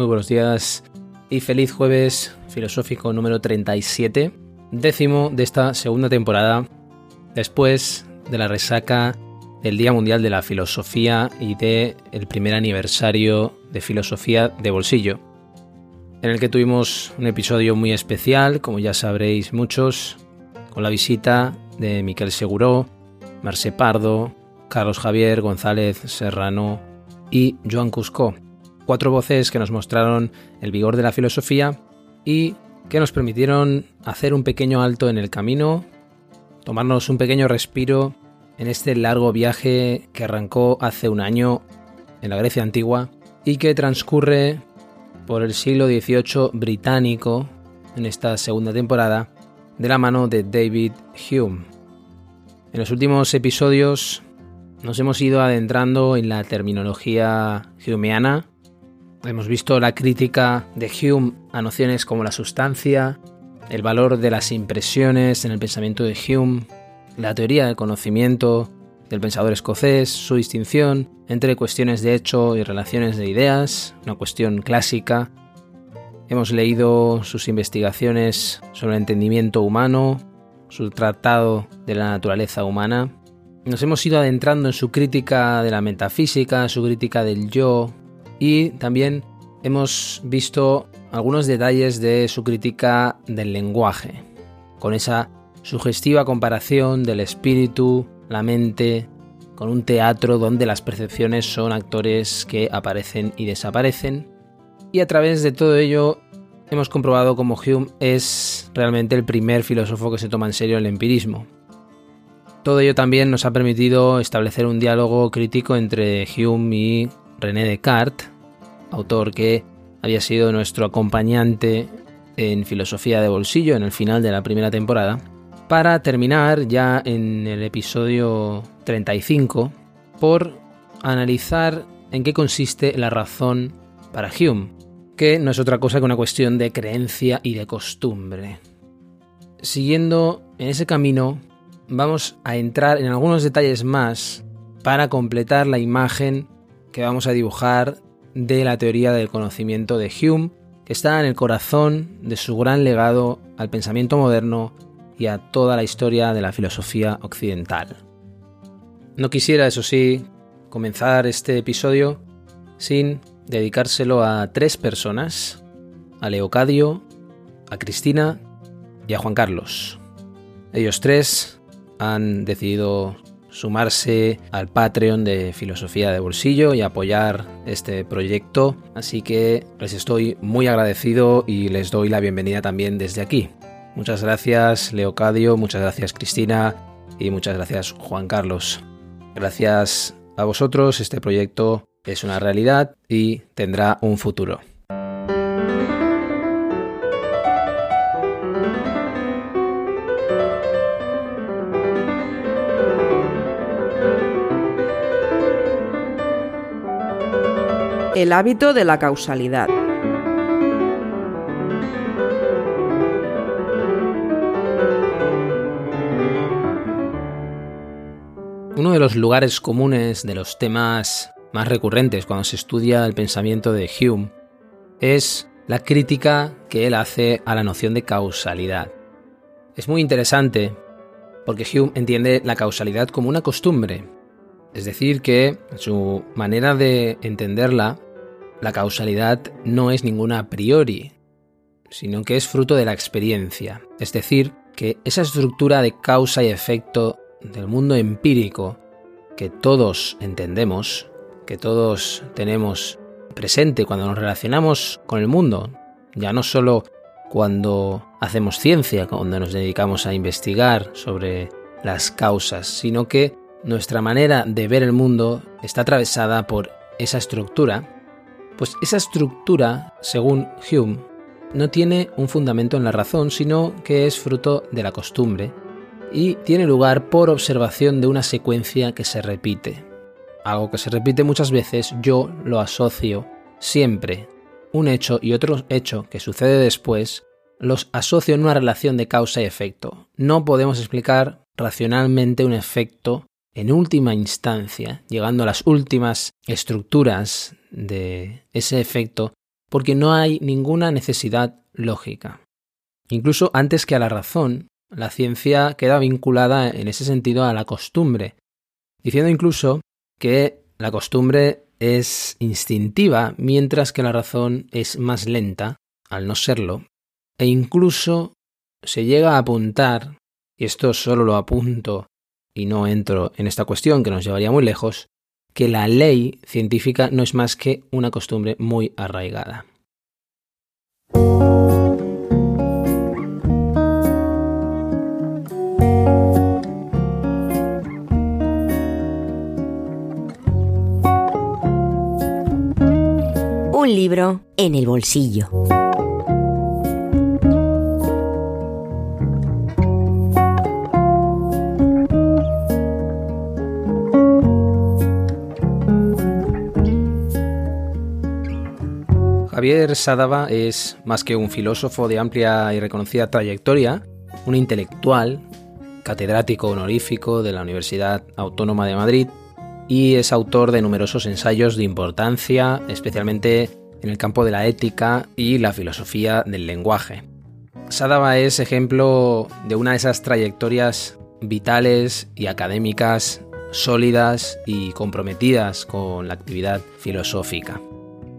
Muy buenos días y feliz jueves filosófico número 37, décimo de esta segunda temporada, después de la resaca del Día Mundial de la Filosofía y de el primer aniversario de Filosofía de Bolsillo, en el que tuvimos un episodio muy especial, como ya sabréis muchos, con la visita de Miquel Seguró, Marce Pardo, Carlos Javier González Serrano y Joan Cusco cuatro voces que nos mostraron el vigor de la filosofía y que nos permitieron hacer un pequeño alto en el camino, tomarnos un pequeño respiro en este largo viaje que arrancó hace un año en la Grecia antigua y que transcurre por el siglo XVIII británico en esta segunda temporada de la mano de David Hume. En los últimos episodios nos hemos ido adentrando en la terminología humeana Hemos visto la crítica de Hume a nociones como la sustancia, el valor de las impresiones en el pensamiento de Hume, la teoría del conocimiento del pensador escocés, su distinción entre cuestiones de hecho y relaciones de ideas, una cuestión clásica. Hemos leído sus investigaciones sobre el entendimiento humano, su tratado de la naturaleza humana. Nos hemos ido adentrando en su crítica de la metafísica, su crítica del yo, y también hemos visto algunos detalles de su crítica del lenguaje, con esa sugestiva comparación del espíritu, la mente, con un teatro donde las percepciones son actores que aparecen y desaparecen. Y a través de todo ello hemos comprobado cómo Hume es realmente el primer filósofo que se toma en serio el empirismo. Todo ello también nos ha permitido establecer un diálogo crítico entre Hume y René Descartes, autor que había sido nuestro acompañante en Filosofía de Bolsillo en el final de la primera temporada, para terminar ya en el episodio 35 por analizar en qué consiste la razón para Hume, que no es otra cosa que una cuestión de creencia y de costumbre. Siguiendo en ese camino, vamos a entrar en algunos detalles más para completar la imagen que vamos a dibujar de la teoría del conocimiento de Hume, que está en el corazón de su gran legado al pensamiento moderno y a toda la historia de la filosofía occidental. No quisiera, eso sí, comenzar este episodio sin dedicárselo a tres personas, a Leocadio, a Cristina y a Juan Carlos. Ellos tres han decidido sumarse al Patreon de Filosofía de Bolsillo y apoyar este proyecto. Así que les estoy muy agradecido y les doy la bienvenida también desde aquí. Muchas gracias Leocadio, muchas gracias Cristina y muchas gracias Juan Carlos. Gracias a vosotros este proyecto es una realidad y tendrá un futuro. El hábito de la causalidad. Uno de los lugares comunes de los temas más recurrentes cuando se estudia el pensamiento de Hume es la crítica que él hace a la noción de causalidad. Es muy interesante porque Hume entiende la causalidad como una costumbre, es decir, que su manera de entenderla, la causalidad no es ninguna a priori, sino que es fruto de la experiencia. Es decir, que esa estructura de causa y efecto del mundo empírico que todos entendemos, que todos tenemos presente cuando nos relacionamos con el mundo, ya no solo cuando hacemos ciencia, cuando nos dedicamos a investigar sobre las causas, sino que nuestra manera de ver el mundo está atravesada por esa estructura, pues esa estructura, según Hume, no tiene un fundamento en la razón, sino que es fruto de la costumbre y tiene lugar por observación de una secuencia que se repite. Algo que se repite muchas veces, yo lo asocio siempre. Un hecho y otro hecho que sucede después, los asocio en una relación de causa y efecto. No podemos explicar racionalmente un efecto en última instancia, llegando a las últimas estructuras de ese efecto, porque no hay ninguna necesidad lógica. Incluso antes que a la razón, la ciencia queda vinculada en ese sentido a la costumbre, diciendo incluso que la costumbre es instintiva, mientras que la razón es más lenta, al no serlo, e incluso se llega a apuntar, y esto solo lo apunto y no entro en esta cuestión que nos llevaría muy lejos, que la ley científica no es más que una costumbre muy arraigada. Un libro en el bolsillo. Javier Sadava es más que un filósofo de amplia y reconocida trayectoria, un intelectual, catedrático honorífico de la Universidad Autónoma de Madrid y es autor de numerosos ensayos de importancia, especialmente en el campo de la ética y la filosofía del lenguaje. Sadava es ejemplo de una de esas trayectorias vitales y académicas sólidas y comprometidas con la actividad filosófica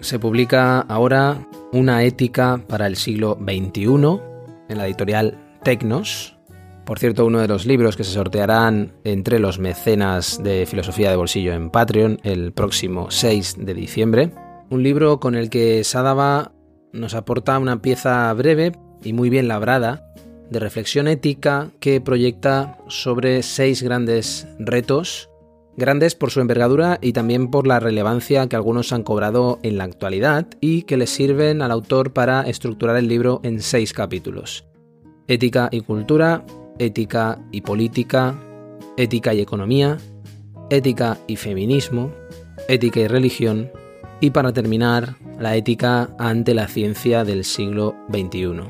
se publica ahora Una ética para el siglo XXI en la editorial Tecnos. Por cierto, uno de los libros que se sortearán entre los mecenas de filosofía de bolsillo en Patreon el próximo 6 de diciembre. Un libro con el que Sadava nos aporta una pieza breve y muy bien labrada de reflexión ética que proyecta sobre seis grandes retos grandes por su envergadura y también por la relevancia que algunos han cobrado en la actualidad y que le sirven al autor para estructurar el libro en seis capítulos. Ética y cultura, ética y política, ética y economía, ética y feminismo, ética y religión y para terminar, la ética ante la ciencia del siglo XXI.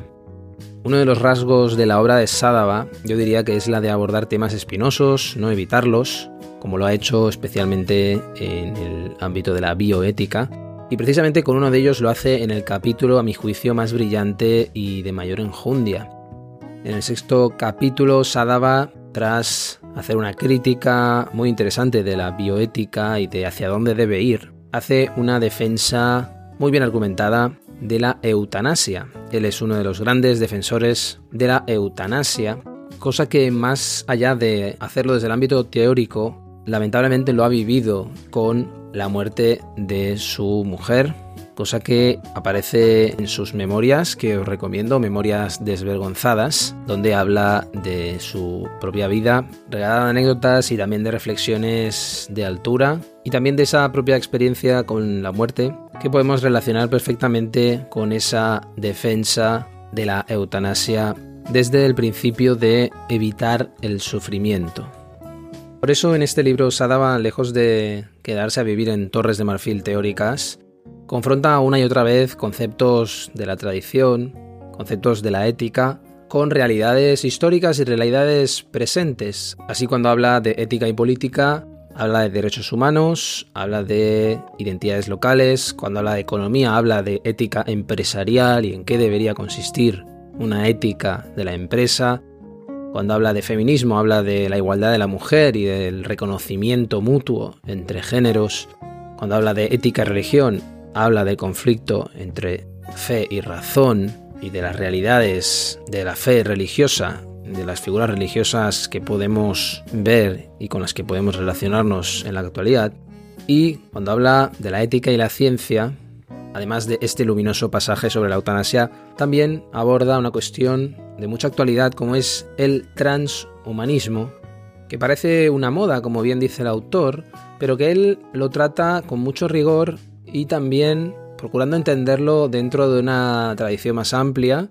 Uno de los rasgos de la obra de Sadava yo diría que es la de abordar temas espinosos, no evitarlos, como lo ha hecho especialmente en el ámbito de la bioética, y precisamente con uno de ellos lo hace en el capítulo, a mi juicio, más brillante y de mayor enjundia. En el sexto capítulo, Sadava, tras hacer una crítica muy interesante de la bioética y de hacia dónde debe ir, hace una defensa muy bien argumentada de la eutanasia. Él es uno de los grandes defensores de la eutanasia, cosa que más allá de hacerlo desde el ámbito teórico, lamentablemente lo ha vivido con la muerte de su mujer, cosa que aparece en sus memorias, que os recomiendo, Memorias desvergonzadas, donde habla de su propia vida, regalada de anécdotas y también de reflexiones de altura, y también de esa propia experiencia con la muerte, que podemos relacionar perfectamente con esa defensa de la eutanasia desde el principio de evitar el sufrimiento. Por eso en este libro Sadava, lejos de quedarse a vivir en torres de marfil teóricas, confronta una y otra vez conceptos de la tradición, conceptos de la ética, con realidades históricas y realidades presentes. Así cuando habla de ética y política, habla de derechos humanos, habla de identidades locales, cuando habla de economía, habla de ética empresarial y en qué debería consistir una ética de la empresa, cuando habla de feminismo, habla de la igualdad de la mujer y del reconocimiento mutuo entre géneros. Cuando habla de ética y religión, habla del conflicto entre fe y razón y de las realidades de la fe religiosa, de las figuras religiosas que podemos ver y con las que podemos relacionarnos en la actualidad. Y cuando habla de la ética y la ciencia, además de este luminoso pasaje sobre la eutanasia, también aborda una cuestión de mucha actualidad como es el transhumanismo, que parece una moda, como bien dice el autor, pero que él lo trata con mucho rigor y también procurando entenderlo dentro de una tradición más amplia,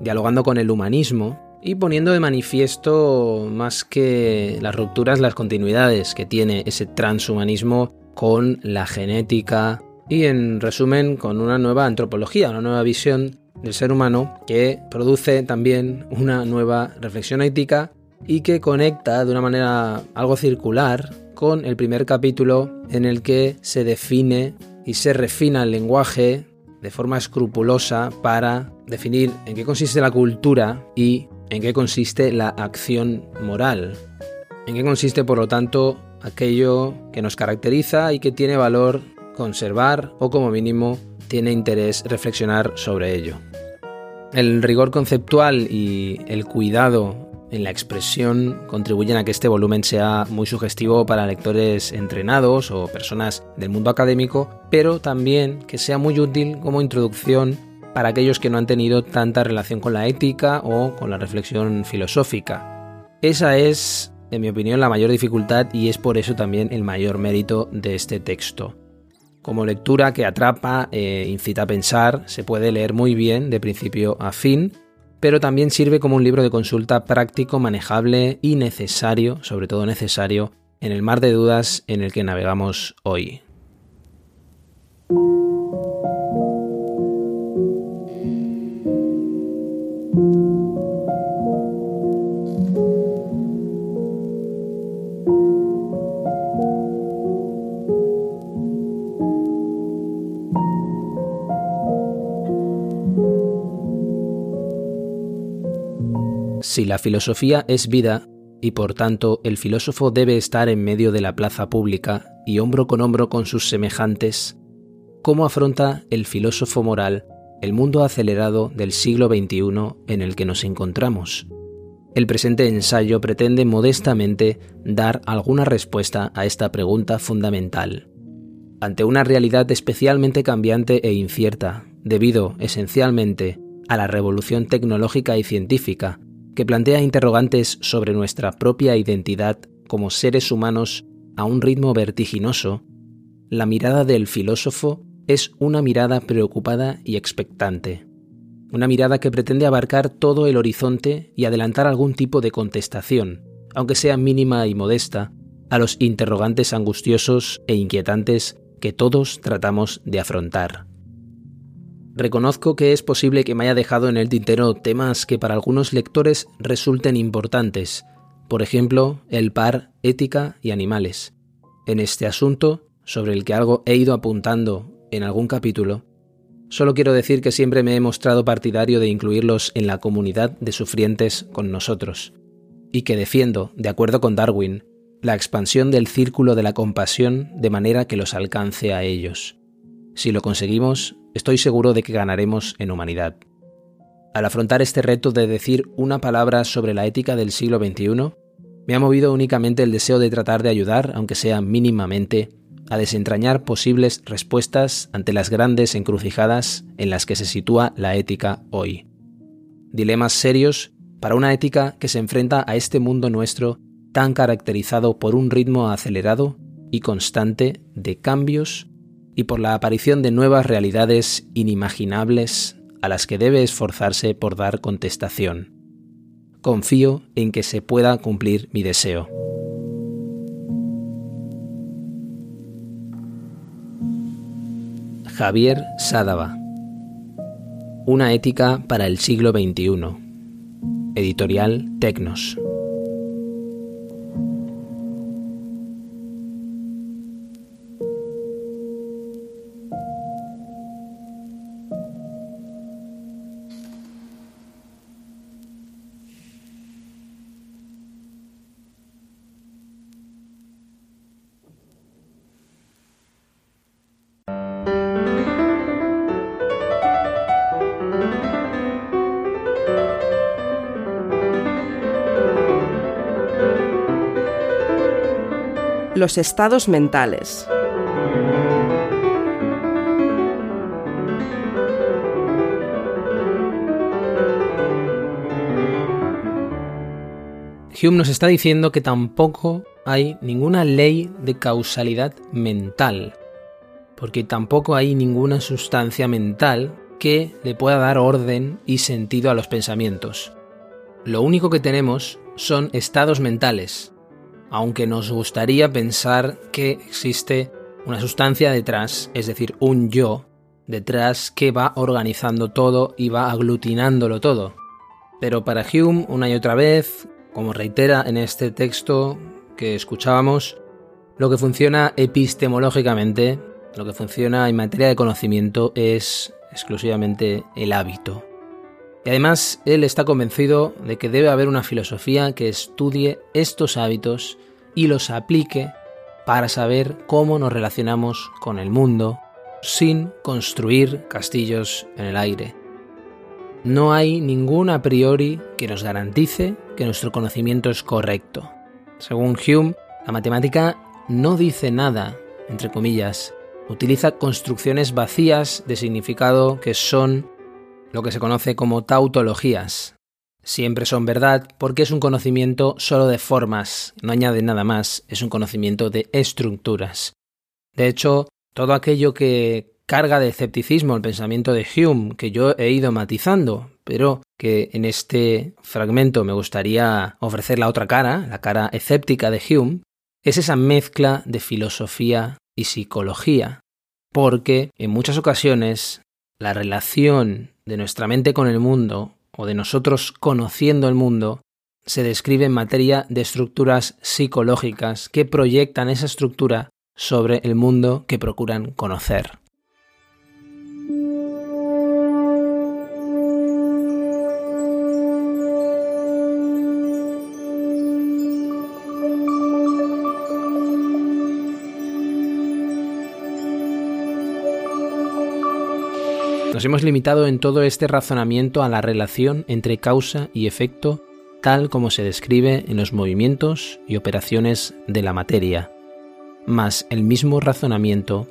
dialogando con el humanismo y poniendo de manifiesto más que las rupturas, las continuidades que tiene ese transhumanismo con la genética y en resumen con una nueva antropología, una nueva visión del ser humano que produce también una nueva reflexión ética y que conecta de una manera algo circular con el primer capítulo en el que se define y se refina el lenguaje de forma escrupulosa para definir en qué consiste la cultura y en qué consiste la acción moral. En qué consiste, por lo tanto, aquello que nos caracteriza y que tiene valor conservar o como mínimo tiene interés reflexionar sobre ello. El rigor conceptual y el cuidado en la expresión contribuyen a que este volumen sea muy sugestivo para lectores entrenados o personas del mundo académico, pero también que sea muy útil como introducción para aquellos que no han tenido tanta relación con la ética o con la reflexión filosófica. Esa es, en mi opinión, la mayor dificultad y es por eso también el mayor mérito de este texto. Como lectura que atrapa e incita a pensar, se puede leer muy bien de principio a fin, pero también sirve como un libro de consulta práctico, manejable y necesario, sobre todo necesario, en el mar de dudas en el que navegamos hoy. Si la filosofía es vida, y por tanto el filósofo debe estar en medio de la plaza pública y hombro con hombro con sus semejantes, ¿cómo afronta el filósofo moral el mundo acelerado del siglo XXI en el que nos encontramos? El presente ensayo pretende modestamente dar alguna respuesta a esta pregunta fundamental. Ante una realidad especialmente cambiante e incierta, debido esencialmente a la revolución tecnológica y científica que plantea interrogantes sobre nuestra propia identidad como seres humanos a un ritmo vertiginoso, la mirada del filósofo es una mirada preocupada y expectante, una mirada que pretende abarcar todo el horizonte y adelantar algún tipo de contestación, aunque sea mínima y modesta, a los interrogantes angustiosos e inquietantes que todos tratamos de afrontar. Reconozco que es posible que me haya dejado en el tintero temas que para algunos lectores resulten importantes, por ejemplo, el par ética y animales. En este asunto, sobre el que algo he ido apuntando en algún capítulo, solo quiero decir que siempre me he mostrado partidario de incluirlos en la comunidad de sufrientes con nosotros, y que defiendo, de acuerdo con Darwin, la expansión del círculo de la compasión de manera que los alcance a ellos. Si lo conseguimos, estoy seguro de que ganaremos en humanidad. Al afrontar este reto de decir una palabra sobre la ética del siglo XXI, me ha movido únicamente el deseo de tratar de ayudar, aunque sea mínimamente, a desentrañar posibles respuestas ante las grandes encrucijadas en las que se sitúa la ética hoy. Dilemas serios para una ética que se enfrenta a este mundo nuestro tan caracterizado por un ritmo acelerado y constante de cambios y por la aparición de nuevas realidades inimaginables a las que debe esforzarse por dar contestación. Confío en que se pueda cumplir mi deseo. Javier Sádava Una ética para el siglo XXI. Editorial Tecnos. los estados mentales. Hume nos está diciendo que tampoco hay ninguna ley de causalidad mental, porque tampoco hay ninguna sustancia mental que le pueda dar orden y sentido a los pensamientos. Lo único que tenemos son estados mentales, aunque nos gustaría pensar que existe una sustancia detrás, es decir, un yo detrás que va organizando todo y va aglutinándolo todo. Pero para Hume, una y otra vez, como reitera en este texto que escuchábamos, lo que funciona epistemológicamente, lo que funciona en materia de conocimiento es exclusivamente el hábito. Y además él está convencido de que debe haber una filosofía que estudie estos hábitos y los aplique para saber cómo nos relacionamos con el mundo sin construir castillos en el aire. No hay ningún a priori que nos garantice que nuestro conocimiento es correcto. Según Hume, la matemática no dice nada, entre comillas, utiliza construcciones vacías de significado que son lo que se conoce como tautologías. Siempre son verdad porque es un conocimiento solo de formas, no añade nada más, es un conocimiento de estructuras. De hecho, todo aquello que carga de escepticismo el pensamiento de Hume, que yo he ido matizando, pero que en este fragmento me gustaría ofrecer la otra cara, la cara escéptica de Hume, es esa mezcla de filosofía y psicología, porque en muchas ocasiones la relación de nuestra mente con el mundo o de nosotros conociendo el mundo se describe en materia de estructuras psicológicas que proyectan esa estructura sobre el mundo que procuran conocer. Nos hemos limitado en todo este razonamiento a la relación entre causa y efecto tal como se describe en los movimientos y operaciones de la materia. Mas el mismo razonamiento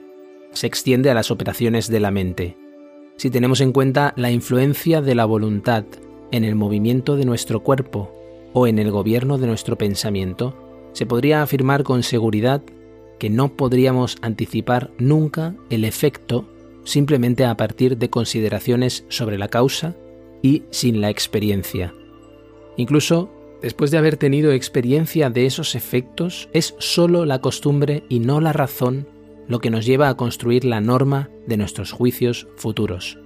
se extiende a las operaciones de la mente. Si tenemos en cuenta la influencia de la voluntad en el movimiento de nuestro cuerpo o en el gobierno de nuestro pensamiento, se podría afirmar con seguridad que no podríamos anticipar nunca el efecto simplemente a partir de consideraciones sobre la causa y sin la experiencia. Incluso después de haber tenido experiencia de esos efectos, es sólo la costumbre y no la razón lo que nos lleva a construir la norma de nuestros juicios futuros.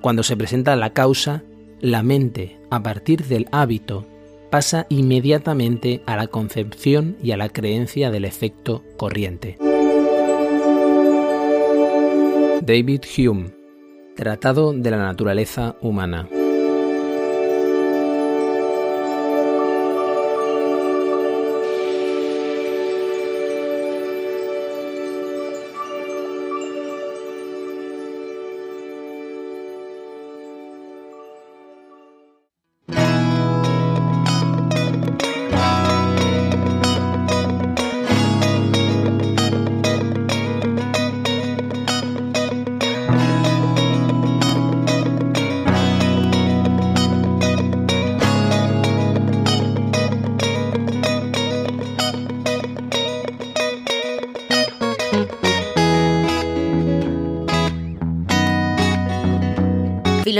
Cuando se presenta la causa, la mente, a partir del hábito, pasa inmediatamente a la concepción y a la creencia del efecto corriente. David Hume, Tratado de la Naturaleza Humana.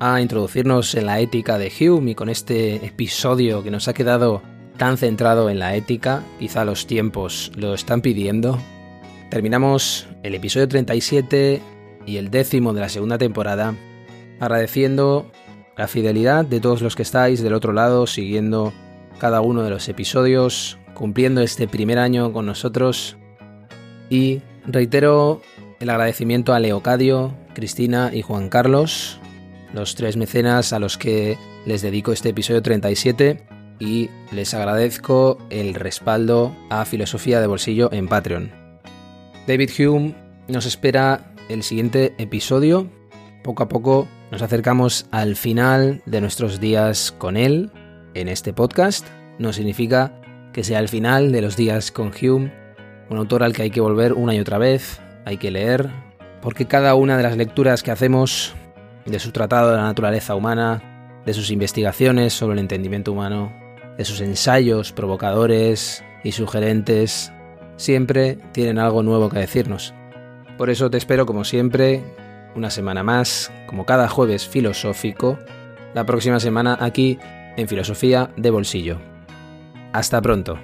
a introducirnos en la ética de Hume y con este episodio que nos ha quedado tan centrado en la ética, quizá los tiempos lo están pidiendo, terminamos el episodio 37 y el décimo de la segunda temporada agradeciendo la fidelidad de todos los que estáis del otro lado siguiendo cada uno de los episodios, cumpliendo este primer año con nosotros. Y reitero el agradecimiento a Leocadio, Cristina y Juan Carlos los tres mecenas a los que les dedico este episodio 37, y les agradezco el respaldo a Filosofía de Bolsillo en Patreon. David Hume nos espera el siguiente episodio. Poco a poco nos acercamos al final de nuestros días con él en este podcast. No significa que sea el final de los días con Hume, un autor al que hay que volver una y otra vez, hay que leer, porque cada una de las lecturas que hacemos de su tratado de la naturaleza humana, de sus investigaciones sobre el entendimiento humano, de sus ensayos provocadores y sugerentes, siempre tienen algo nuevo que decirnos. Por eso te espero como siempre, una semana más, como cada jueves filosófico, la próxima semana aquí en Filosofía de Bolsillo. Hasta pronto.